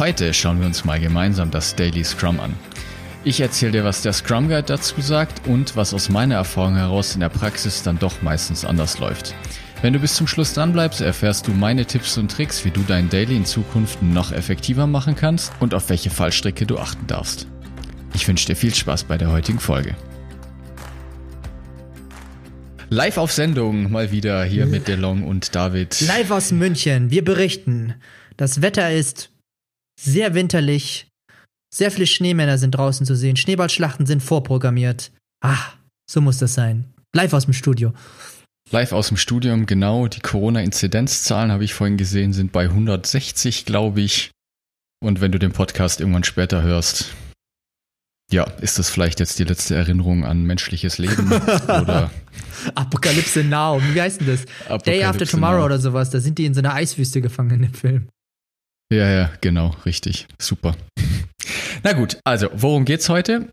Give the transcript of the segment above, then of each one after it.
Heute schauen wir uns mal gemeinsam das Daily Scrum an. Ich erzähle dir, was der Scrum Guide dazu sagt und was aus meiner Erfahrung heraus in der Praxis dann doch meistens anders läuft. Wenn du bis zum Schluss dranbleibst, erfährst du meine Tipps und Tricks, wie du dein Daily in Zukunft noch effektiver machen kannst und auf welche Fallstricke du achten darfst. Ich wünsche dir viel Spaß bei der heutigen Folge. Live auf Sendung mal wieder hier mit DeLong und David. Live aus München. Wir berichten. Das Wetter ist sehr winterlich. Sehr viele Schneemänner sind draußen zu sehen. Schneeballschlachten sind vorprogrammiert. Ah, so muss das sein. Live aus dem Studio. Live aus dem Studium, genau. Die Corona-Inzidenzzahlen habe ich vorhin gesehen, sind bei 160, glaube ich. Und wenn du den Podcast irgendwann später hörst, ja, ist das vielleicht jetzt die letzte Erinnerung an menschliches Leben? oder Apokalypse Now, wie heißt denn das? Apokalypse Day After Tomorrow Now. oder sowas, da sind die in so einer Eiswüste gefangen in dem Film. Ja, ja, genau, richtig. Super. Na gut, also, worum geht's heute?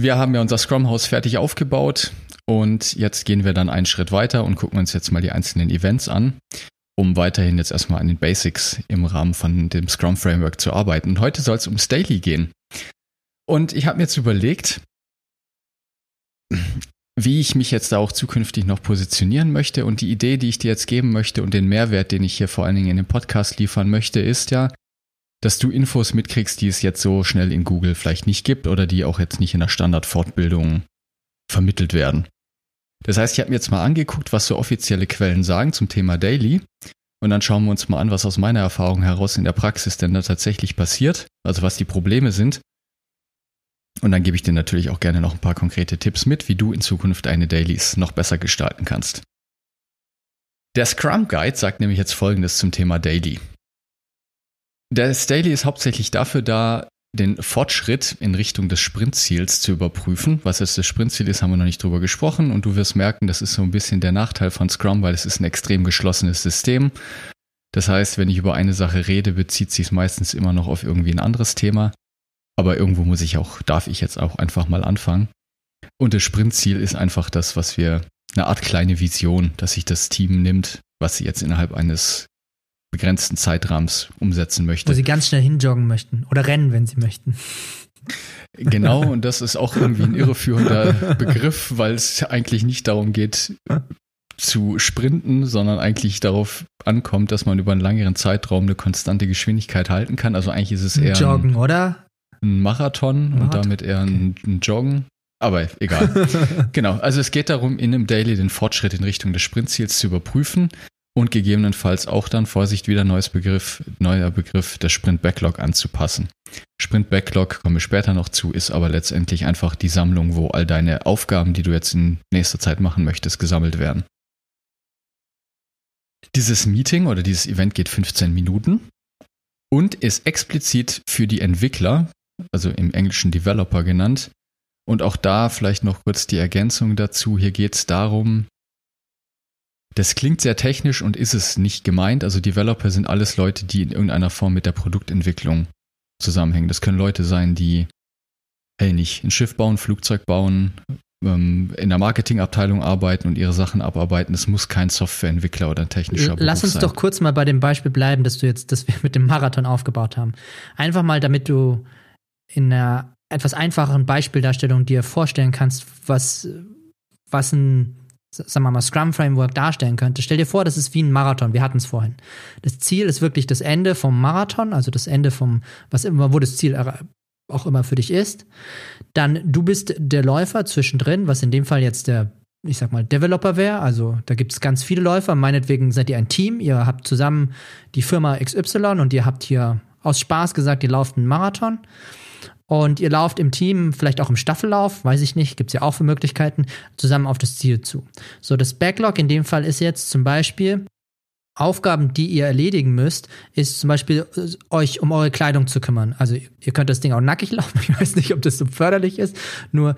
Wir haben ja unser Scrum-Haus fertig aufgebaut und jetzt gehen wir dann einen Schritt weiter und gucken uns jetzt mal die einzelnen Events an, um weiterhin jetzt erstmal an den Basics im Rahmen von dem Scrum-Framework zu arbeiten. Und heute soll es ums Daily gehen. Und ich habe mir jetzt überlegt, wie ich mich jetzt da auch zukünftig noch positionieren möchte. Und die Idee, die ich dir jetzt geben möchte und den Mehrwert, den ich hier vor allen Dingen in dem Podcast liefern möchte, ist ja, dass du Infos mitkriegst, die es jetzt so schnell in Google vielleicht nicht gibt oder die auch jetzt nicht in der Standardfortbildung vermittelt werden. Das heißt, ich habe mir jetzt mal angeguckt, was so offizielle Quellen sagen zum Thema Daily. Und dann schauen wir uns mal an, was aus meiner Erfahrung heraus in der Praxis denn da tatsächlich passiert, also was die Probleme sind und dann gebe ich dir natürlich auch gerne noch ein paar konkrete Tipps mit, wie du in Zukunft deine Dailies noch besser gestalten kannst. Der Scrum Guide sagt nämlich jetzt Folgendes zum Thema Daily. Das Daily ist hauptsächlich dafür da, den Fortschritt in Richtung des Sprintziels zu überprüfen. Was jetzt das Sprintziel ist, haben wir noch nicht drüber gesprochen und du wirst merken, das ist so ein bisschen der Nachteil von Scrum, weil es ist ein extrem geschlossenes System. Das heißt, wenn ich über eine Sache rede, bezieht sich es meistens immer noch auf irgendwie ein anderes Thema. Aber irgendwo muss ich auch, darf ich jetzt auch einfach mal anfangen. Und das Sprintziel ist einfach das, was wir, eine Art kleine Vision, dass sich das Team nimmt, was sie jetzt innerhalb eines begrenzten Zeitrahmens umsetzen möchte. Wo sie ganz schnell hinjoggen möchten oder rennen, wenn sie möchten. Genau, und das ist auch irgendwie ein irreführender Begriff, weil es eigentlich nicht darum geht, zu sprinten, sondern eigentlich darauf ankommt, dass man über einen längeren Zeitraum eine konstante Geschwindigkeit halten kann. Also eigentlich ist es eher. Joggen, oder? Ein Marathon, Marathon. und damit eher ein, ein Joggen. Aber egal. genau. Also es geht darum, in einem Daily den Fortschritt in Richtung des Sprintziels zu überprüfen und gegebenenfalls auch dann, Vorsicht, wieder neues Begriff, neuer Begriff, der Sprint Backlog anzupassen. Sprint Backlog, komme ich später noch zu, ist aber letztendlich einfach die Sammlung, wo all deine Aufgaben, die du jetzt in nächster Zeit machen möchtest, gesammelt werden. Dieses Meeting oder dieses Event geht 15 Minuten und ist explizit für die Entwickler, also im Englischen Developer genannt. Und auch da vielleicht noch kurz die Ergänzung dazu. Hier geht es darum, das klingt sehr technisch und ist es nicht gemeint. Also Developer sind alles Leute, die in irgendeiner Form mit der Produktentwicklung zusammenhängen. Das können Leute sein, die, hey, nicht ein Schiff bauen, Flugzeug bauen, ähm, in der Marketingabteilung arbeiten und ihre Sachen abarbeiten. Es muss kein Softwareentwickler oder ein technischer Beruf Lass uns sein. doch kurz mal bei dem Beispiel bleiben, dass du jetzt, dass wir mit dem Marathon aufgebaut haben. Einfach mal, damit du in einer etwas einfacheren Beispieldarstellung dir vorstellen kannst, was, was ein, sagen wir mal, Scrum-Framework darstellen könnte. Stell dir vor, das ist wie ein Marathon. Wir hatten es vorhin. Das Ziel ist wirklich das Ende vom Marathon, also das Ende vom, was immer, wo das Ziel auch immer für dich ist. Dann du bist der Läufer zwischendrin, was in dem Fall jetzt der, ich sag mal, Developer wäre. Also da gibt es ganz viele Läufer. Meinetwegen seid ihr ein Team. Ihr habt zusammen die Firma XY und ihr habt hier aus Spaß gesagt, ihr lauft einen Marathon und ihr lauft im Team, vielleicht auch im Staffellauf, weiß ich nicht, gibt es ja auch für Möglichkeiten, zusammen auf das Ziel zu. So, das Backlog in dem Fall ist jetzt zum Beispiel Aufgaben, die ihr erledigen müsst, ist zum Beispiel äh, euch um eure Kleidung zu kümmern. Also ihr könnt das Ding auch nackig laufen. Ich weiß nicht, ob das so förderlich ist. Nur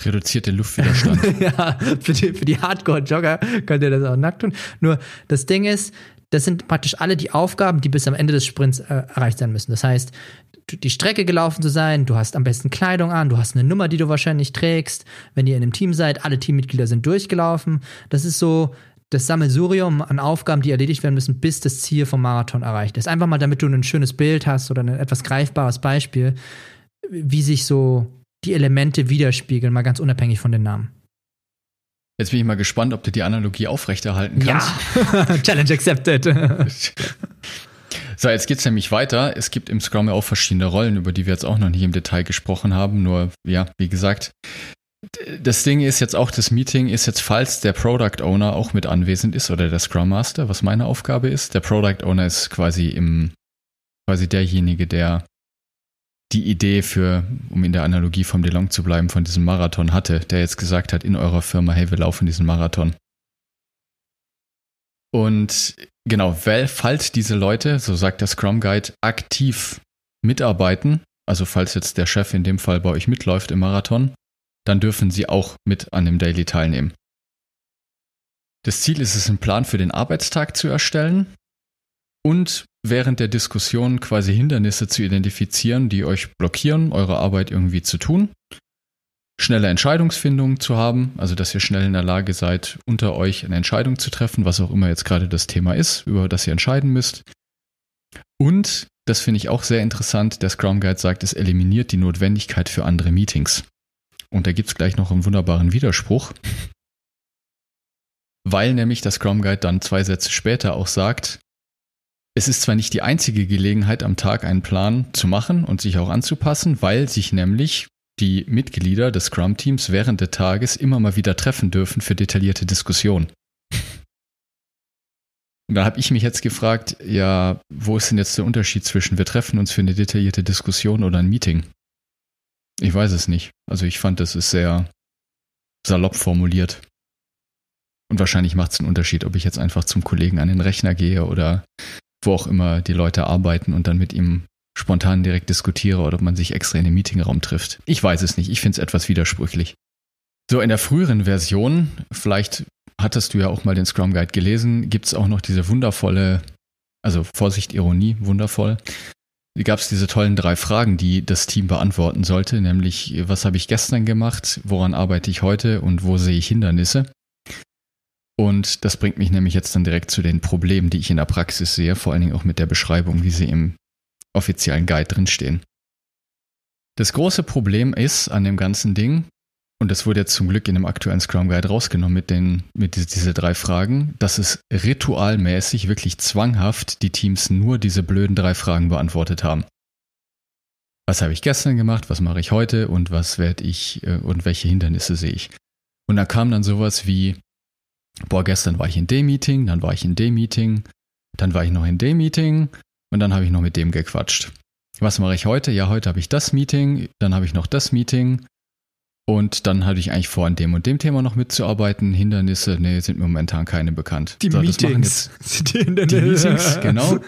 reduzierte Luftwiderstand. ja, für die, für die Hardcore-Jogger könnt ihr das auch nackt tun. Nur das Ding ist, das sind praktisch alle die Aufgaben, die bis am Ende des Sprints äh, erreicht sein müssen. Das heißt, die Strecke gelaufen zu sein, du hast am besten Kleidung an, du hast eine Nummer, die du wahrscheinlich trägst. Wenn ihr in einem Team seid, alle Teammitglieder sind durchgelaufen. Das ist so das Sammelsurium an Aufgaben, die erledigt werden müssen, bis das Ziel vom Marathon erreicht ist. Einfach mal, damit du ein schönes Bild hast oder ein etwas greifbares Beispiel, wie sich so die Elemente widerspiegeln, mal ganz unabhängig von den Namen. Jetzt bin ich mal gespannt, ob du die Analogie aufrechterhalten kannst. Ja, Challenge accepted. so, jetzt geht's nämlich weiter. Es gibt im Scrum ja auch verschiedene Rollen, über die wir jetzt auch noch nicht im Detail gesprochen haben. Nur, ja, wie gesagt, das Ding ist jetzt auch, das Meeting ist jetzt, falls der Product Owner auch mit anwesend ist oder der Scrum Master, was meine Aufgabe ist. Der Product Owner ist quasi im, quasi derjenige, der die Idee für, um in der Analogie vom DeLong zu bleiben, von diesem Marathon hatte, der jetzt gesagt hat in eurer Firma, hey, wir laufen diesen Marathon. Und genau, weil, falls diese Leute, so sagt der Scrum Guide, aktiv mitarbeiten, also falls jetzt der Chef in dem Fall bei euch mitläuft im Marathon, dann dürfen sie auch mit an dem Daily teilnehmen. Das Ziel ist es, einen Plan für den Arbeitstag zu erstellen und während der Diskussion quasi Hindernisse zu identifizieren, die euch blockieren, eure Arbeit irgendwie zu tun. Schnelle Entscheidungsfindung zu haben, also dass ihr schnell in der Lage seid, unter euch eine Entscheidung zu treffen, was auch immer jetzt gerade das Thema ist, über das ihr entscheiden müsst. Und, das finde ich auch sehr interessant, der Scrum Guide sagt, es eliminiert die Notwendigkeit für andere Meetings. Und da gibt es gleich noch einen wunderbaren Widerspruch, weil nämlich der Scrum Guide dann zwei Sätze später auch sagt, es ist zwar nicht die einzige Gelegenheit am Tag einen Plan zu machen und sich auch anzupassen, weil sich nämlich die Mitglieder des Scrum-Teams während des Tages immer mal wieder treffen dürfen für detaillierte Diskussionen. Und da habe ich mich jetzt gefragt, ja, wo ist denn jetzt der Unterschied zwischen wir treffen uns für eine detaillierte Diskussion oder ein Meeting? Ich weiß es nicht. Also ich fand, das ist sehr salopp formuliert. Und wahrscheinlich macht es einen Unterschied, ob ich jetzt einfach zum Kollegen an den Rechner gehe oder wo auch immer die Leute arbeiten und dann mit ihm spontan direkt diskutiere oder ob man sich extra in den Meetingraum trifft. Ich weiß es nicht. Ich finde es etwas widersprüchlich. So, in der früheren Version, vielleicht hattest du ja auch mal den Scrum Guide gelesen, gibt es auch noch diese wundervolle, also Vorsicht, Ironie, wundervoll. Gab es diese tollen drei Fragen, die das Team beantworten sollte, nämlich was habe ich gestern gemacht, woran arbeite ich heute und wo sehe ich Hindernisse? Und das bringt mich nämlich jetzt dann direkt zu den Problemen, die ich in der Praxis sehe, vor allen Dingen auch mit der Beschreibung, wie sie im offiziellen Guide drinstehen. Das große Problem ist an dem ganzen Ding, und das wurde jetzt zum Glück in dem aktuellen Scrum Guide rausgenommen mit den, mit diese, drei Fragen, dass es ritualmäßig, wirklich zwanghaft die Teams nur diese blöden drei Fragen beantwortet haben. Was habe ich gestern gemacht? Was mache ich heute? Und was werde ich, äh, und welche Hindernisse sehe ich? Und da kam dann sowas wie, boah, gestern war ich in dem Meeting, dann war ich in dem Meeting, dann war ich noch in dem Meeting und dann habe ich noch mit dem gequatscht. Was mache ich heute? Ja, heute habe ich das Meeting, dann habe ich noch das Meeting und dann hatte ich eigentlich vor, an dem und dem Thema noch mitzuarbeiten. Hindernisse, nee, sind mir momentan keine bekannt. Die so, Meetings. die, die Meetings, genau.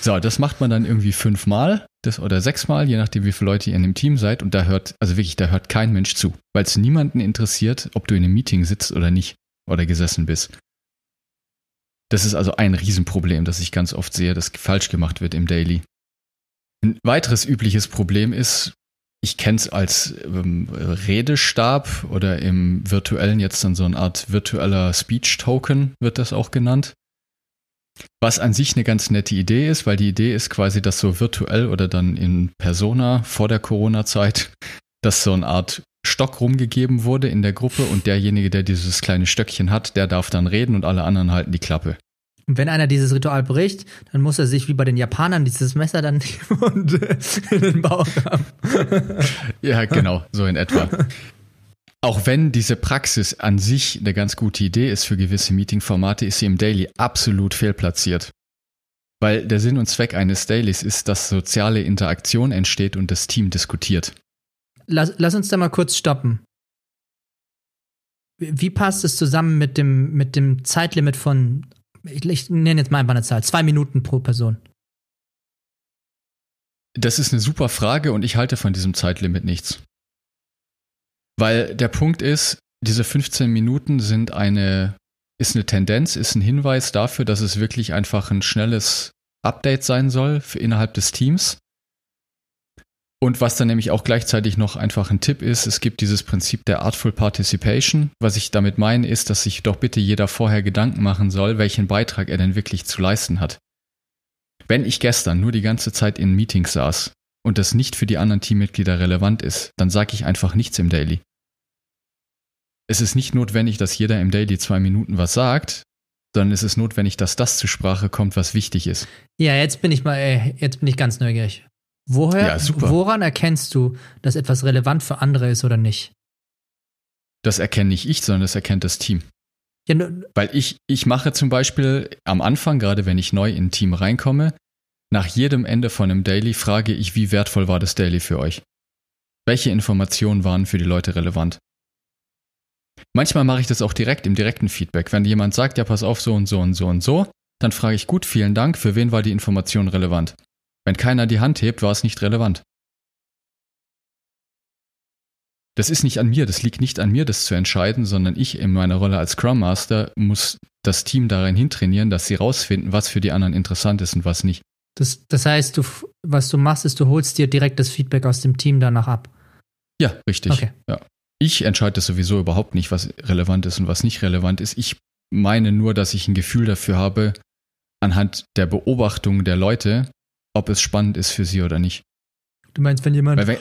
So, das macht man dann irgendwie fünfmal das, oder sechsmal, je nachdem, wie viele Leute ihr in dem Team seid. Und da hört, also wirklich, da hört kein Mensch zu, weil es niemanden interessiert, ob du in einem Meeting sitzt oder nicht oder gesessen bist. Das ist also ein Riesenproblem, das ich ganz oft sehe, das falsch gemacht wird im Daily. Ein weiteres übliches Problem ist, ich kenne es als ähm, Redestab oder im virtuellen jetzt dann so eine Art virtueller Speech-Token wird das auch genannt. Was an sich eine ganz nette Idee ist, weil die Idee ist quasi, dass so virtuell oder dann in Persona vor der Corona-Zeit, dass so eine Art Stock rumgegeben wurde in der Gruppe und derjenige, der dieses kleine Stöckchen hat, der darf dann reden und alle anderen halten die Klappe. Und wenn einer dieses Ritual bricht, dann muss er sich wie bei den Japanern dieses Messer dann und in den Bauch haben. ja, genau, so in etwa. Auch wenn diese Praxis an sich eine ganz gute Idee ist für gewisse Meeting-Formate, ist sie im Daily absolut fehlplatziert. Weil der Sinn und Zweck eines Dailies ist, dass soziale Interaktion entsteht und das Team diskutiert lass, lass uns da mal kurz stoppen. Wie passt es zusammen mit dem, mit dem Zeitlimit von ich, ich nenne jetzt mal einfach eine Zahl, zwei Minuten pro Person. Das ist eine super Frage und ich halte von diesem Zeitlimit nichts. Weil der Punkt ist, diese 15 Minuten sind eine, ist eine Tendenz, ist ein Hinweis dafür, dass es wirklich einfach ein schnelles Update sein soll für innerhalb des Teams. Und was dann nämlich auch gleichzeitig noch einfach ein Tipp ist, es gibt dieses Prinzip der Artful Participation. Was ich damit meine, ist, dass sich doch bitte jeder vorher Gedanken machen soll, welchen Beitrag er denn wirklich zu leisten hat. Wenn ich gestern nur die ganze Zeit in Meetings saß und das nicht für die anderen Teammitglieder relevant ist, dann sage ich einfach nichts im Daily. Es ist nicht notwendig, dass jeder im Daily zwei Minuten was sagt, sondern es ist notwendig, dass das zur Sprache kommt, was wichtig ist. Ja, jetzt bin ich mal, äh, jetzt bin ich ganz neugierig. Woher, Ja, woran erkennst du, dass etwas relevant für andere ist oder nicht? Das erkenne nicht ich, sondern das erkennt das Team. Ja, Weil ich, ich mache zum Beispiel am Anfang, gerade wenn ich neu in ein Team reinkomme, nach jedem Ende von einem Daily frage ich, wie wertvoll war das Daily für euch? Welche Informationen waren für die Leute relevant? Manchmal mache ich das auch direkt im direkten Feedback. Wenn jemand sagt, ja, pass auf, so und so und so und so, dann frage ich, gut, vielen Dank, für wen war die Information relevant? Wenn keiner die Hand hebt, war es nicht relevant. Das ist nicht an mir, das liegt nicht an mir, das zu entscheiden, sondern ich in meiner Rolle als Scrum Master muss das Team darin hintrainieren, dass sie rausfinden, was für die anderen interessant ist und was nicht. das, das heißt, du, was du machst, ist, du holst dir direkt das Feedback aus dem Team danach ab. Ja, richtig. Okay. Ja. Ich entscheide sowieso überhaupt nicht, was relevant ist und was nicht relevant ist. Ich meine nur, dass ich ein Gefühl dafür habe, anhand der Beobachtung der Leute, ob es spannend ist für sie oder nicht. Du meinst, wenn jemand. Weil wenn,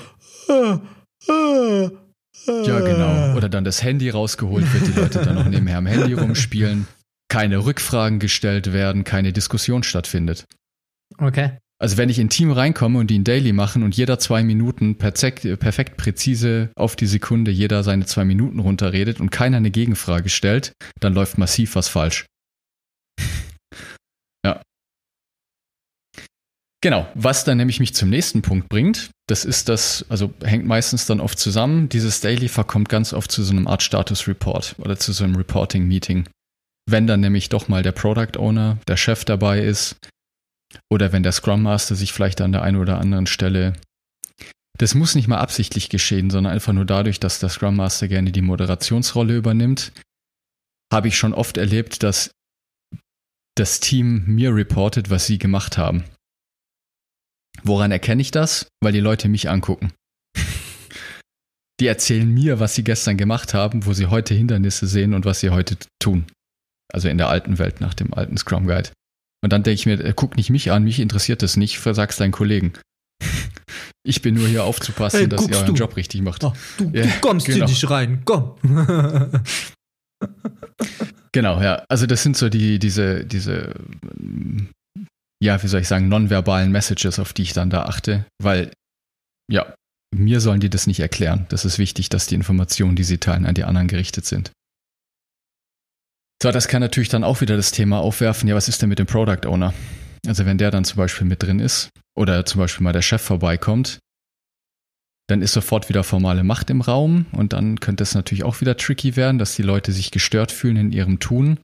ja, genau. Oder dann das Handy rausgeholt wird, die Leute dann noch nebenher am Handy rumspielen, keine Rückfragen gestellt werden, keine Diskussion stattfindet. Okay. Also wenn ich in ein Team reinkomme und die ein Daily machen und jeder zwei Minuten perfekt, perfekt präzise auf die Sekunde jeder seine zwei Minuten runterredet und keiner eine Gegenfrage stellt, dann läuft massiv was falsch. ja. Genau, was dann nämlich mich zum nächsten Punkt bringt, das ist das, also hängt meistens dann oft zusammen, dieses Daily verkommt ganz oft zu so einem Art Status Report oder zu so einem Reporting Meeting. Wenn dann nämlich doch mal der Product Owner, der Chef dabei ist, oder wenn der Scrum Master sich vielleicht an der einen oder anderen Stelle. Das muss nicht mal absichtlich geschehen, sondern einfach nur dadurch, dass der Scrum Master gerne die Moderationsrolle übernimmt. Habe ich schon oft erlebt, dass das Team mir reportet, was sie gemacht haben. Woran erkenne ich das? Weil die Leute mich angucken. Die erzählen mir, was sie gestern gemacht haben, wo sie heute Hindernisse sehen und was sie heute tun. Also in der alten Welt nach dem alten Scrum Guide. Und dann denke ich mir, äh, guck nicht mich an, mich interessiert das nicht, versag's deinen Kollegen. Ich bin nur hier aufzupassen, Hey, dass ihr euren du? Job richtig macht. Oh, du, Ja, du kommst genau. hier nicht rein, komm. Genau, ja. Also das sind so die, diese, diese, ja, wie soll ich sagen, nonverbalen Messages, auf die ich dann da achte, weil, ja, mir sollen die das nicht erklären. Das ist wichtig, dass die Informationen, die sie teilen, an die anderen gerichtet sind. So, das kann natürlich dann auch wieder das Thema aufwerfen, ja, was ist denn mit dem Product Owner? Also wenn der dann zum Beispiel mit drin ist oder zum Beispiel mal der Chef vorbeikommt, dann ist sofort wieder formale Macht im Raum und dann könnte es natürlich auch wieder tricky werden, dass die Leute sich gestört fühlen in ihrem Tun.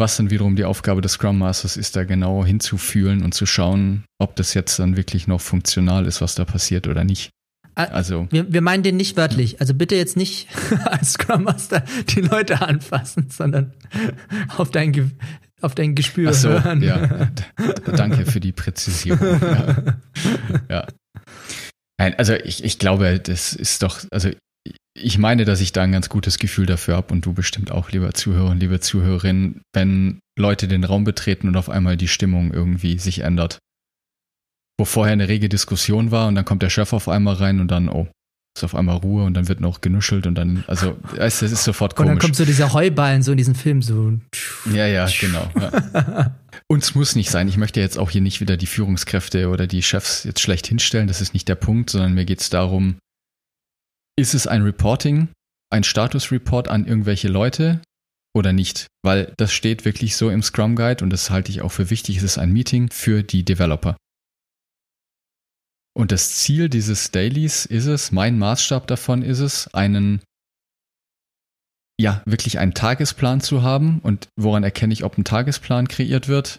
Was dann wiederum die Aufgabe des Scrum Masters ist, da genau hinzufühlen und zu schauen, ob das jetzt dann wirklich noch funktional ist, was da passiert oder nicht. Ah, Also, Wir, wir meinen den nicht wörtlich. Also bitte jetzt nicht als Scrum Master die Leute anfassen, sondern auf dein, Ge auf dein Gespür ach so, hören. ja, danke für die Präzisierung. Ja. ja. Nein, also ich, ich glaube, das ist doch, also ich meine, dass ich da ein ganz gutes Gefühl dafür habe und du bestimmt auch, lieber Zuhörer und liebe Zuhörerin, wenn Leute den Raum betreten und auf einmal die Stimmung irgendwie sich ändert. Wo vorher eine rege Diskussion war und dann kommt der Chef auf einmal rein und dann, oh, ist auf einmal Ruhe und dann wird noch genuschelt und dann, also, das ist sofort Und komisch. dann kommt so dieser Heuballen so in diesem Film so. Ja, ja, genau. Ja. Uns muss nicht sein. Ich möchte jetzt auch hier nicht wieder die Führungskräfte oder die Chefs jetzt schlecht hinstellen. Das ist nicht der Punkt, sondern mir geht es darum, ist es ein Reporting, ein Statusreport an irgendwelche Leute oder nicht? Weil das steht wirklich so im Scrum Guide und das halte ich auch für wichtig. Es ist ein Meeting für die Developer. Und das Ziel dieses Dailies ist es, mein Maßstab davon ist es, einen ja, wirklich einen Tagesplan zu haben. Und woran erkenne ich, ob ein Tagesplan kreiert wird?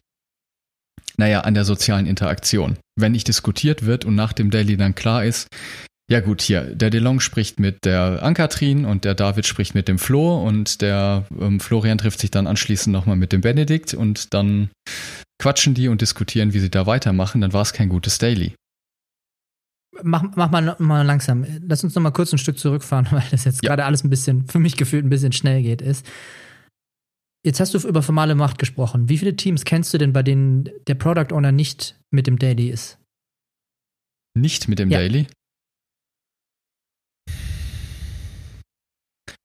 Naja, an der sozialen Interaktion. Wenn nicht diskutiert wird und nach dem Daily dann klar ist, ja gut, hier, der DeLong spricht mit der Ankatrin und der David spricht mit dem Flo und der ähm, Florian trifft sich dann anschließend nochmal mit dem Benedikt und dann quatschen die und diskutieren, wie sie da weitermachen, dann war es kein gutes Daily. Mach, mach mal, mal langsam. Lass uns noch mal kurz ein Stück zurückfahren, weil das jetzt ja. gerade alles ein bisschen, für mich gefühlt ein bisschen schnell geht, ist. Jetzt hast du über formale Macht gesprochen. Wie viele Teams kennst du denn, bei denen der Product Owner nicht mit dem Daily ist? Nicht mit dem ja. Daily?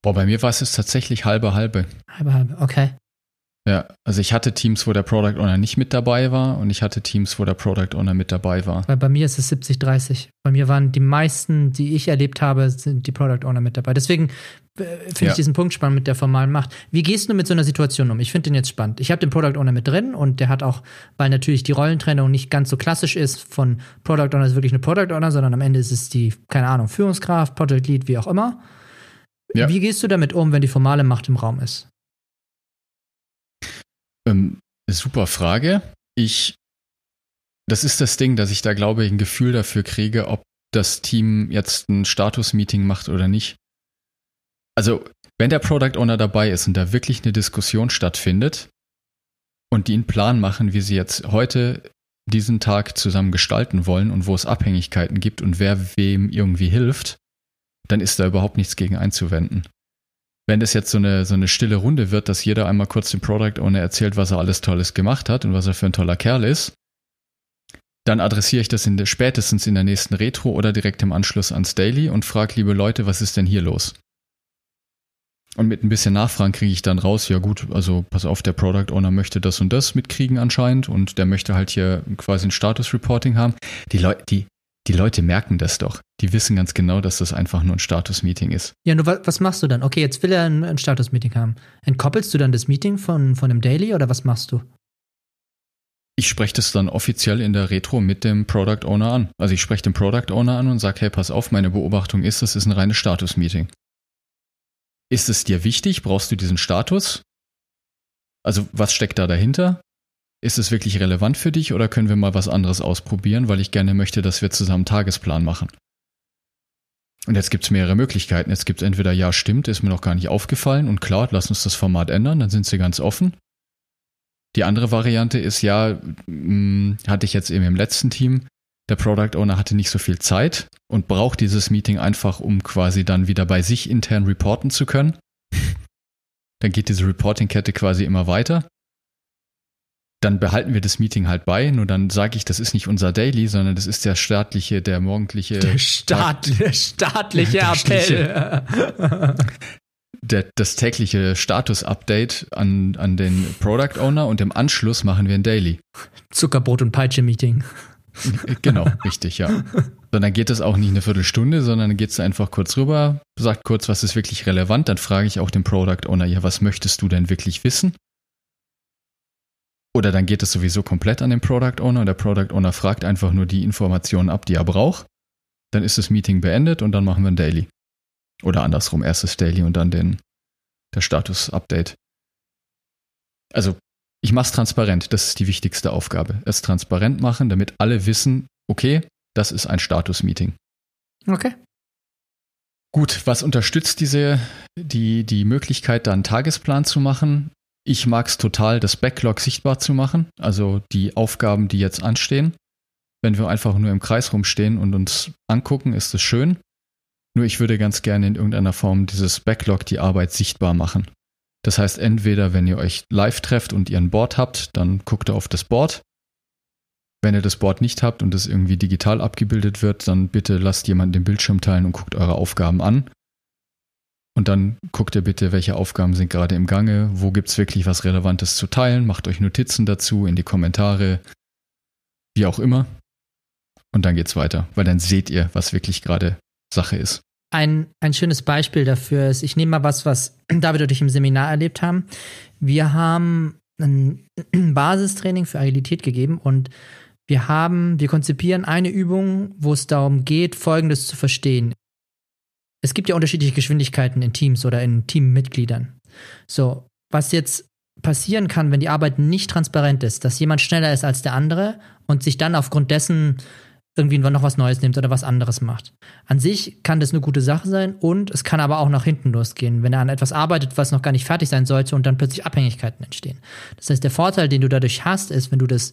Boah, bei mir war es tatsächlich halbe halbe. Halbe halbe, okay. Ja, also ich hatte Teams, wo der Product Owner nicht mit dabei war und ich hatte Teams, wo der Product Owner mit dabei war. Weil bei mir ist es 70-30. Bei mir waren die meisten, die ich erlebt habe, sind die Product Owner mit dabei. Deswegen äh, finde ja. ich diesen Punkt spannend mit der formalen Macht. Wie gehst du mit so einer Situation um? Ich finde den jetzt spannend. Ich habe den Product Owner mit drin und der hat auch, weil natürlich die Rollentrennung nicht ganz so klassisch ist, von Product Owner ist wirklich eine Product Owner, sondern am Ende ist es die, keine Ahnung, Führungskraft, Project Lead, wie auch immer. Ja. Wie gehst du damit um, wenn die formale Macht im Raum ist? Ähm, super Frage. Ich, das ist das Ding, dass ich da glaube ich ein Gefühl dafür kriege, ob das Team jetzt ein Status-Meeting macht oder nicht. Also, wenn der Product Owner dabei ist und da wirklich eine Diskussion stattfindet und die einen Plan machen, wie sie jetzt heute diesen Tag zusammen gestalten wollen und wo es Abhängigkeiten gibt und wer wem irgendwie hilft, dann ist da überhaupt nichts gegen einzuwenden. Wenn das jetzt so eine, so eine stille Runde wird, dass jeder einmal kurz dem Product Owner erzählt, was er alles Tolles gemacht hat und was er für ein toller Kerl ist, dann adressiere ich das in der, spätestens in der nächsten Retro oder direkt im Anschluss ans Daily und frage, liebe Leute, was ist denn hier los? Und mit ein bisschen Nachfragen kriege ich dann raus, ja gut, also pass auf, der Product Owner möchte das und das mitkriegen anscheinend und der möchte halt hier quasi ein Status Reporting haben. Die Leute, die, die Leute merken das doch. Die wissen ganz genau, dass das einfach nur ein Status-Meeting ist. Ja, nur was machst du dann? Okay, jetzt will er ein, ein Status-Meeting haben. Entkoppelst du dann das Meeting von, von dem Daily oder was machst du? Ich spreche das dann offiziell in der Retro mit dem Product Owner an. Also ich spreche den Product Owner an und sage, hey, pass auf, meine Beobachtung ist, das ist ein reines Status-Meeting. Ist es dir wichtig? Brauchst du diesen Status? Also was steckt da dahinter? Ist es wirklich relevant für dich oder können wir mal was anderes ausprobieren, weil ich gerne möchte, dass wir zusammen Tagesplan machen? Und jetzt gibt es mehrere Möglichkeiten. Jetzt gibt es entweder ja, stimmt, ist mir noch gar nicht aufgefallen und klar, lass uns das Format ändern, dann sind sie ganz offen. Die andere Variante ist ja, hm, hatte ich jetzt eben im letzten Team, der Product Owner hatte nicht so viel Zeit und braucht dieses Meeting einfach, um quasi dann wieder bei sich intern reporten zu können. Dann geht diese Reporting-Kette quasi immer weiter dann behalten wir das Meeting halt bei. Nur dann sage ich, das ist nicht unser Daily, sondern das ist der staatliche, der morgendliche. Der, Staat, der staatliche Appell. Der, das tägliche Status-Update an, an den Product Owner und im Anschluss machen wir ein Daily. Zuckerbrot- und Peitsche-Meeting. Genau, richtig, ja. Sondern geht es auch nicht eine Viertelstunde, sondern dann geht es einfach kurz rüber, sagt kurz, was ist wirklich relevant. Dann frage ich auch den Product Owner, ja, was möchtest du denn wirklich wissen? Oder dann geht es sowieso komplett an den Product Owner und der Product Owner fragt einfach nur die Informationen ab, die er braucht. Dann ist das Meeting beendet und dann machen wir ein Daily. Oder andersrum, erstes Daily und dann den, der Status-Update. Also, ich mache es transparent. Das ist die wichtigste Aufgabe. Es transparent machen, damit alle wissen, okay, das ist ein Status-Meeting. Okay. Gut, was unterstützt diese, die, die Möglichkeit, da einen Tagesplan zu machen? Ich mag es total, das Backlog sichtbar zu machen, also die Aufgaben, die jetzt anstehen. Wenn wir einfach nur im Kreis rumstehen und uns angucken, ist es schön. Nur ich würde ganz gerne in irgendeiner Form dieses Backlog, die Arbeit sichtbar machen. Das heißt, entweder wenn ihr euch live trefft und ihr ein Board habt, dann guckt ihr auf das Board. Wenn ihr das Board nicht habt und es irgendwie digital abgebildet wird, dann bitte lasst jemanden den Bildschirm teilen und guckt eure Aufgaben an. Und dann guckt ihr bitte, welche Aufgaben sind gerade im Gange, wo gibt es wirklich was Relevantes zu teilen, macht euch Notizen dazu in die Kommentare, wie auch immer. Und dann geht's weiter, weil dann seht ihr, was wirklich gerade Sache ist. Ein, ein schönes Beispiel dafür ist, ich nehme mal was, was David und ich im Seminar erlebt haben. Wir haben ein Basistraining für Agilität gegeben und wir haben, wir konzipieren eine Übung, wo es darum geht, Folgendes zu verstehen. Es gibt ja unterschiedliche Geschwindigkeiten in Teams oder in Teammitgliedern. So, was jetzt passieren kann, wenn die Arbeit nicht transparent ist, dass jemand schneller ist als der andere und sich dann aufgrund dessen irgendwie noch was Neues nimmt oder was anderes macht. An sich kann das eine gute Sache sein und es kann aber auch nach hinten losgehen, wenn er an etwas arbeitet, was noch gar nicht fertig sein sollte und dann plötzlich Abhängigkeiten entstehen. Das heißt, der Vorteil, den du dadurch hast, ist, wenn du das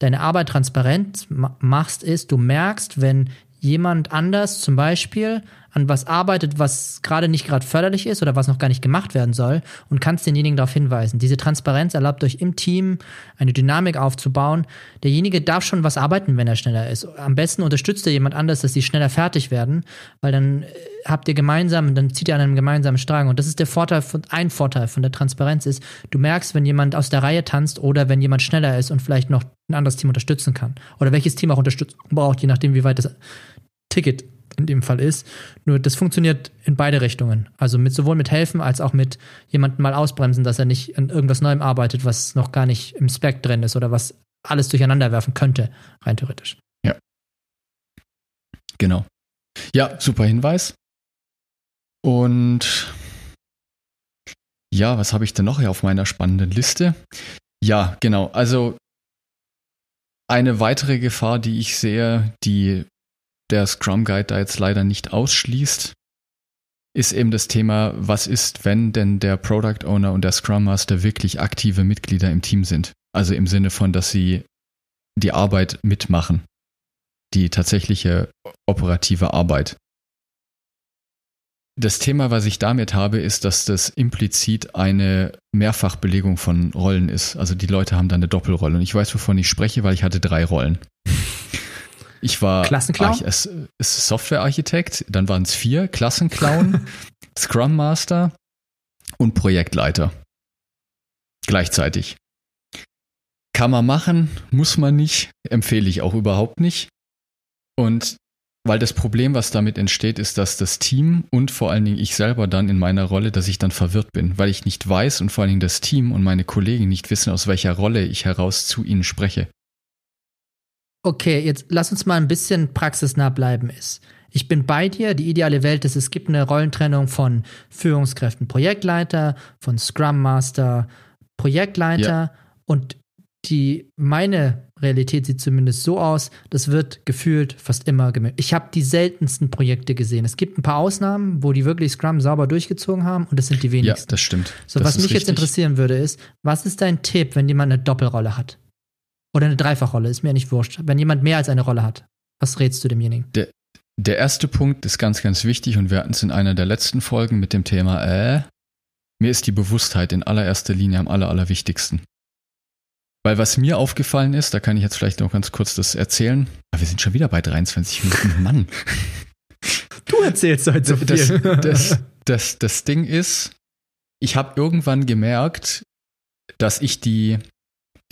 deine Arbeit transparent machst, ist, du merkst, wenn jemand anders zum Beispiel an was arbeitet, was gerade nicht gerade förderlich ist oder was noch gar nicht gemacht werden soll und kannst denjenigen darauf hinweisen. Diese Transparenz erlaubt euch im Team eine Dynamik aufzubauen. Derjenige darf schon was arbeiten, wenn er schneller ist. Am besten unterstützt er jemand anders, dass sie schneller fertig werden, weil dann äh, habt ihr gemeinsam, dann zieht ihr an einem gemeinsamen Strang. Und das ist der Vorteil von, ein Vorteil von der Transparenz ist, du merkst, wenn jemand aus der Reihe tanzt oder wenn jemand schneller ist und vielleicht noch ein anderes Team unterstützen kann. Oder welches Team auch Unterstützung braucht, je nachdem, wie weit das Ticket in dem Fall ist. Nur das funktioniert in beide Richtungen. Also mit sowohl mit helfen als auch mit jemandem mal ausbremsen, dass er nicht an irgendwas Neuem arbeitet, was noch gar nicht im Spec drin ist oder was alles durcheinander werfen könnte, rein theoretisch. Ja. Genau. Ja, super Hinweis. Und ja, was habe ich denn noch hier auf meiner spannenden Liste? Ja, genau. Also eine weitere Gefahr, die ich sehe, die der Scrum Guide da jetzt leider nicht ausschließt, ist eben das Thema, was ist, wenn denn der Product Owner und der Scrum Master wirklich aktive Mitglieder im Team sind? Also im Sinne von, dass sie die Arbeit mitmachen, die tatsächliche operative Arbeit. Das Thema, was ich damit habe, ist, dass das implizit eine Mehrfachbelegung von Rollen ist. Also die Leute haben da eine Doppelrolle. Und ich weiß, wovon ich spreche, weil ich hatte drei Rollen. Ich war Klassenclown? Softwarearchitekt, dann waren es vier, Klassenclown, Scrum Master und Projektleiter. Gleichzeitig. Kann man machen, muss man nicht, empfehle ich auch überhaupt nicht. Und weil das Problem, was damit entsteht, ist, dass das Team und vor allen Dingen ich selber dann in meiner Rolle, dass ich dann verwirrt bin, weil ich nicht weiß und vor allen Dingen das Team und meine Kollegen nicht wissen, aus welcher Rolle ich heraus zu ihnen spreche. Okay, jetzt lass uns mal ein bisschen praxisnah bleiben. Ist. Ich bin bei dir. Die ideale Welt ist, es gibt eine Rollentrennung von Führungskräften, Projektleiter, von Scrum Master, Projektleiter ja. und die meine Realität sieht zumindest so aus, das wird gefühlt fast immer gemischt. Ich habe die seltensten Projekte gesehen. Es gibt ein paar Ausnahmen, wo die wirklich Scrum sauber durchgezogen haben und das sind die wenigsten. Ja, das stimmt. So, das was mich richtig. jetzt interessieren würde, ist, was ist dein Tipp, wenn jemand eine Doppelrolle hat? Oder eine Dreifachrolle, ist mir nicht wurscht. Wenn jemand mehr als eine Rolle hat, was rätst du demjenigen? Der, der erste Punkt ist ganz, ganz wichtig und wir hatten es in einer der letzten Folgen mit dem Thema, äh, mir ist die Bewusstheit in allererster Linie am aller, allerwichtigsten. Weil was mir aufgefallen ist, da kann ich jetzt vielleicht noch ganz kurz das erzählen. Aber wir sind schon wieder bei 23 Minuten. Mann. Du erzählst heute so viel. Das, das, das, das Ding ist, ich habe irgendwann gemerkt, dass ich die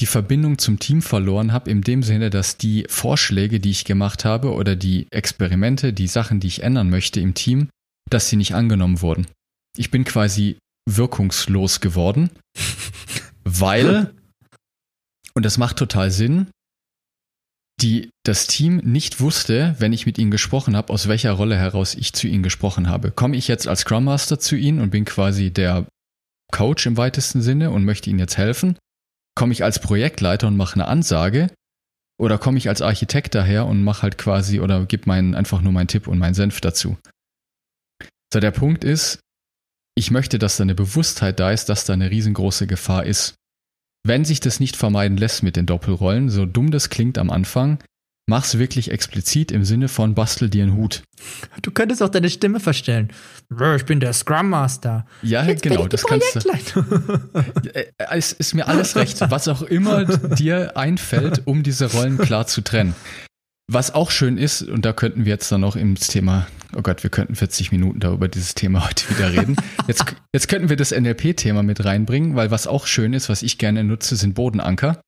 die Verbindung zum Team verloren habe, in dem Sinne, dass die Vorschläge, die ich gemacht habe oder die Experimente, die Sachen, die ich ändern möchte im Team, dass sie nicht angenommen wurden. Ich bin quasi wirkungslos geworden, weil, und das macht total Sinn, die das Team nicht wusste, wenn ich mit ihnen gesprochen habe, aus welcher Rolle heraus ich zu ihnen gesprochen habe. Komme ich jetzt als Scrum Master zu ihnen und bin quasi der Coach im weitesten Sinne und möchte ihnen jetzt helfen? Komme ich als Projektleiter und mache eine Ansage oder komme ich als Architekt daher und mache halt quasi oder gebe meinen einfach nur meinen Tipp und meinen Senf dazu. So, der Punkt ist, ich möchte, dass da eine Bewusstheit da ist, dass da eine riesengroße Gefahr ist. Wenn sich das nicht vermeiden lässt mit den Doppelrollen, so dumm das klingt am Anfang, Mach's wirklich explizit im Sinne von bastel dir einen Hut. Du könntest auch deine Stimme verstellen. Ich bin der Scrum Master. Ja, Jetzt genau, das kannst du. Äh, es ist mir alles recht, was auch immer dir einfällt, um diese Rollen klar zu trennen. Was auch schön ist, und da könnten wir jetzt dann noch ins Thema, oh Gott, wir könnten 40 Minuten da über dieses Thema heute wieder reden. Jetzt, jetzt könnten wir das NLP-Thema mit reinbringen, weil was auch schön ist, was ich gerne nutze, sind Bodenanker.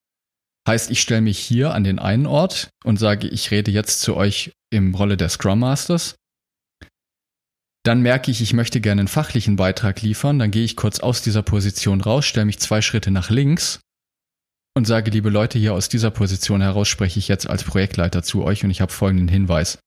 Heißt, ich stelle mich hier an den einen Ort und sage, ich rede jetzt zu euch im Rolle der Scrum Masters. Dann merke ich, ich möchte gerne einen fachlichen Beitrag liefern. Dann gehe ich kurz aus dieser Position raus, stelle mich zwei Schritte nach links und sage, liebe Leute, hier aus dieser Position heraus spreche ich jetzt als Projektleiter zu euch und ich habe folgenden Hinweis.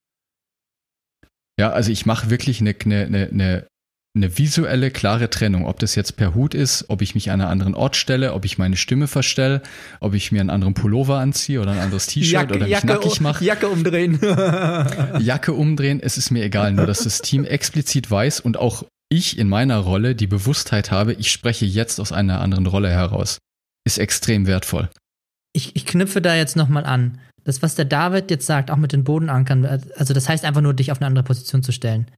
Ja, also ich mache wirklich eine, eine, eine, eine visuelle, klare Trennung. Ob das jetzt per Hut ist, ob ich mich an einen anderen Ort stelle, ob ich meine Stimme verstelle, ob ich mir einen anderen Pullover anziehe oder ein anderes T-Shirt oder mich Jacke, nackig mache. Jacke umdrehen. Jacke umdrehen, es ist mir egal. Nur, dass das Team explizit weiß und auch ich in meiner Rolle die Bewusstheit habe, ich spreche jetzt aus einer anderen Rolle heraus. Ist extrem wertvoll. Ich, ich knüpfe da jetzt nochmal an. Das, was der David jetzt sagt, auch mit den Bodenankern, also das heißt einfach nur, dich auf eine andere Position zu stellen.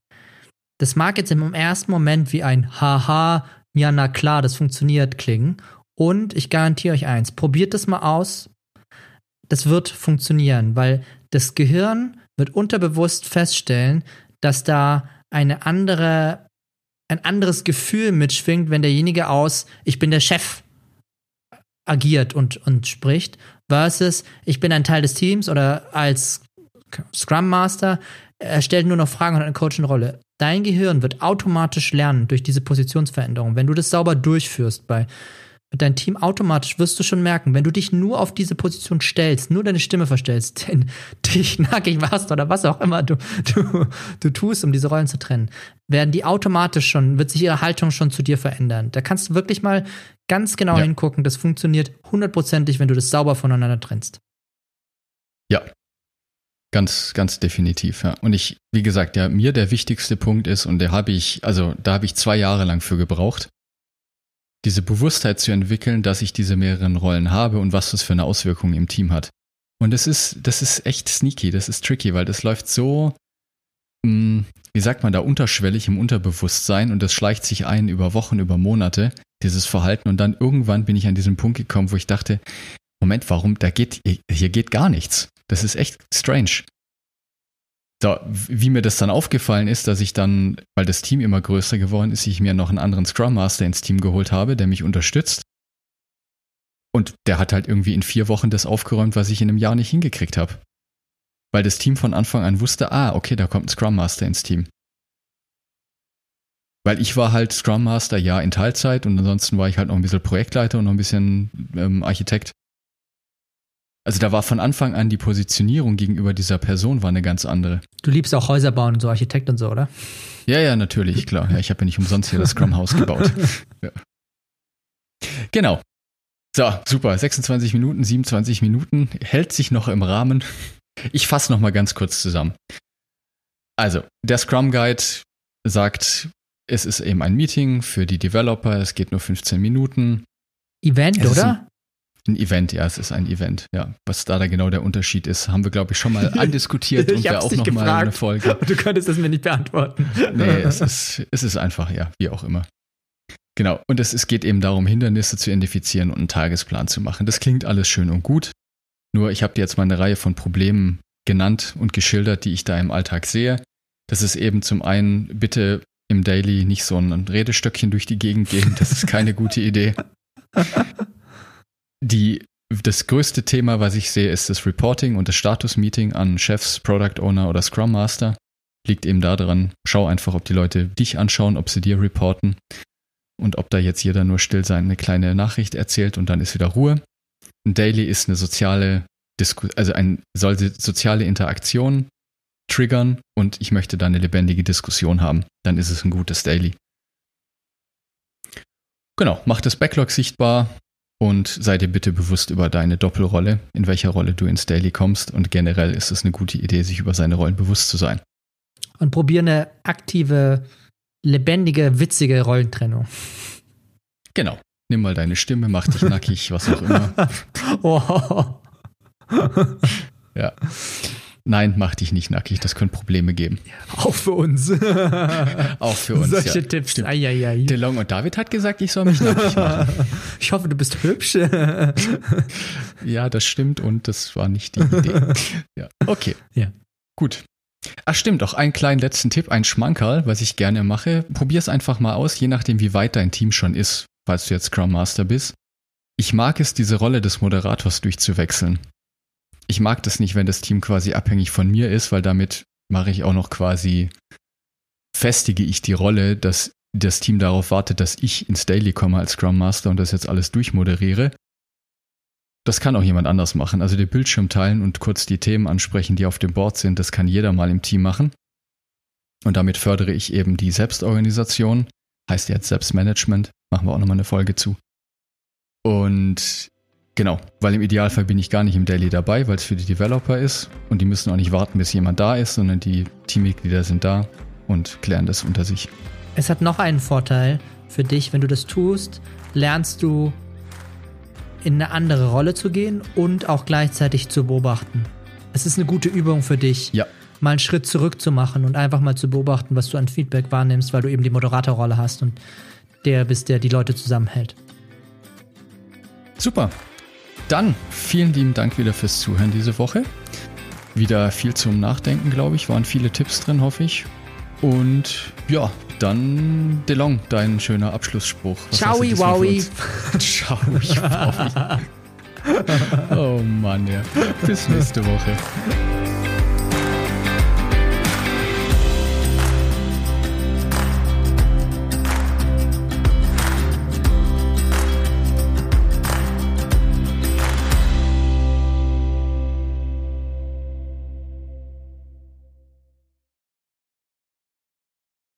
Das mag jetzt im ersten Moment wie ein Haha, ja, na klar, das funktioniert klingen. Und ich garantiere euch eins, probiert das mal aus. Das wird funktionieren, weil das Gehirn wird unterbewusst feststellen, dass da eine andere, ein anderes Gefühl mitschwingt, wenn derjenige aus, ich bin der Chef agiert und, und spricht, versus ich bin ein Teil des Teams oder als Scrum Master, er stellt nur noch Fragen und hat eine Coaching-Rolle. Dein Gehirn wird automatisch lernen durch diese Positionsveränderung. Wenn du das sauber durchführst bei mit deinem Team automatisch wirst du schon merken, wenn du dich nur auf diese Position stellst, nur deine Stimme verstellst, denn dich nackig machst oder was auch immer du, du, du tust, um diese Rollen zu trennen, werden die automatisch schon, wird sich ihre Haltung schon zu dir verändern. Da kannst du wirklich mal ganz genau ja. hingucken. Das funktioniert hundertprozentig, wenn du das sauber voneinander trennst. Ja, Ganz, ganz definitiv, ja. Und ich, wie gesagt, ja, mir der wichtigste Punkt ist, und der habe ich, also da habe ich zwei Jahre lang für gebraucht, diese Bewusstheit zu entwickeln, dass ich diese mehreren Rollen habe und was das für eine Auswirkung im Team hat. Und das ist, das ist echt sneaky, das ist tricky, weil das läuft so, hm, wie sagt man da, unterschwellig im Unterbewusstsein und das schleicht sich ein über Wochen, über Monate, dieses Verhalten. Und dann irgendwann bin ich an diesen Punkt gekommen, wo ich dachte, Moment, warum, da geht, hier geht gar nichts. Das ist echt strange. So, wie mir das dann aufgefallen ist, dass ich dann, weil das Team immer größer geworden ist, ich mir noch einen anderen Scrum Master ins Team geholt habe, der mich unterstützt. Und der hat halt irgendwie in vier Wochen das aufgeräumt, was ich in einem Jahr nicht hingekriegt habe. Weil das Team von Anfang an wusste, ah, okay, da kommt ein Scrum Master ins Team. Weil ich war halt Scrum Master, ja, in Teilzeit und ansonsten war ich halt noch ein bisschen Projektleiter und noch ein bisschen ähm, Architekt. Also da war von Anfang an die Positionierung gegenüber dieser Person war eine ganz andere. Du liebst auch Häuser bauen und so Architekt und so, oder? Ja, ja, natürlich, klar. Ja, ich habe ja nicht umsonst hier das Scrum House gebaut. Ja. Genau. So, super. 26 Minuten, 27 Minuten. Hält sich noch im Rahmen. Ich fasse noch mal ganz kurz zusammen. Also, der Scrum Guide sagt, es ist eben ein Meeting für die Developer. Es geht nur 15 Minuten. Event, es oder? Ein Event, ja, es ist ein Event. Ja, was da, da genau der Unterschied ist, haben wir, glaube ich, schon mal andiskutiert und wäre auch nochmal eine Folge. Du könntest es mir nicht beantworten. Nee, es ist, es ist einfach, ja, wie auch immer. Genau, und es, es geht eben darum, Hindernisse zu identifizieren und einen Tagesplan zu machen. Das klingt alles schön und gut. Nur ich habe dir jetzt mal eine Reihe von Problemen genannt und geschildert, die ich da im Alltag sehe. Das ist eben zum einen, bitte im Daily nicht so ein Redestöckchen durch die Gegend gehen. Das ist keine gute Idee. Die, das größte Thema, was ich sehe, ist das Reporting und das Status-Meeting an Chefs, Product Owner oder Scrum Master. Liegt eben daran, schau einfach, ob die Leute dich anschauen, ob sie dir reporten und ob da jetzt jeder nur still sein eine kleine Nachricht erzählt und dann ist wieder Ruhe. Ein Daily ist eine soziale Disku also ein soll soziale Interaktion triggern und ich möchte da eine lebendige Diskussion haben. Dann ist es ein gutes Daily. Genau, mach das Backlog sichtbar, und sei dir bitte bewusst über deine Doppelrolle, in welcher Rolle du ins Daily kommst. Und generell ist es eine gute Idee, sich über seine Rollen bewusst zu sein. Und probier eine aktive, lebendige, witzige Rollentrennung. Genau. Nimm mal deine Stimme, mach dich nackig, was auch immer. oh. ja. Nein, mach dich nicht nackig, das könnte Probleme geben. Auch für uns. Auch für uns. Solche ja. Tipps. DeLong und David hat gesagt, ich soll mich nackig machen. Ich hoffe, du bist hübsch. ja, das stimmt und das war nicht die Idee. Ja. Okay. Ja. Gut. Ach stimmt, auch einen kleinen letzten Tipp, ein Schmankerl, was ich gerne mache. Probier es einfach mal aus, je nachdem, wie weit dein Team schon ist, falls du jetzt Scrum Master bist. Ich mag es, diese Rolle des Moderators durchzuwechseln ich mag das nicht, wenn das Team quasi abhängig von mir ist, weil damit mache ich auch noch quasi, festige ich die Rolle, dass das Team darauf wartet, dass ich ins Daily komme als Scrum Master und das jetzt alles durchmoderiere. Das kann auch jemand anders machen. Also den Bildschirm teilen und kurz die Themen ansprechen, die auf dem Board sind, das kann jeder mal im Team machen. Und damit fördere ich eben die Selbstorganisation. Heißt jetzt Selbstmanagement. Machen wir auch nochmal eine Folge zu. Und genau, weil im Idealfall bin ich gar nicht im Daily dabei, weil es für die Developer ist. Und die müssen auch nicht warten, bis jemand da ist, sondern die Teammitglieder sind da und klären das unter sich. Es hat noch einen Vorteil für dich, wenn du das tust, lernst du in eine andere Rolle zu gehen und auch gleichzeitig zu beobachten. Es ist eine gute Übung für dich, Ja, mal einen Schritt zurück zu machen und einfach mal zu beobachten, was du an Feedback wahrnimmst, weil du eben die Moderatorrolle hast und der bist, der die Leute zusammenhält. super. Dann vielen lieben Dank wieder fürs Zuhören diese Woche. Wieder viel zum Nachdenken, glaube ich. Waren viele Tipps drin, hoffe ich. Und ja, dann DeLong, dein schöner Abschlussspruch. Was Ciao, wowi. Ciao, wowi. Oh Mann, ja. Bis nächste Woche.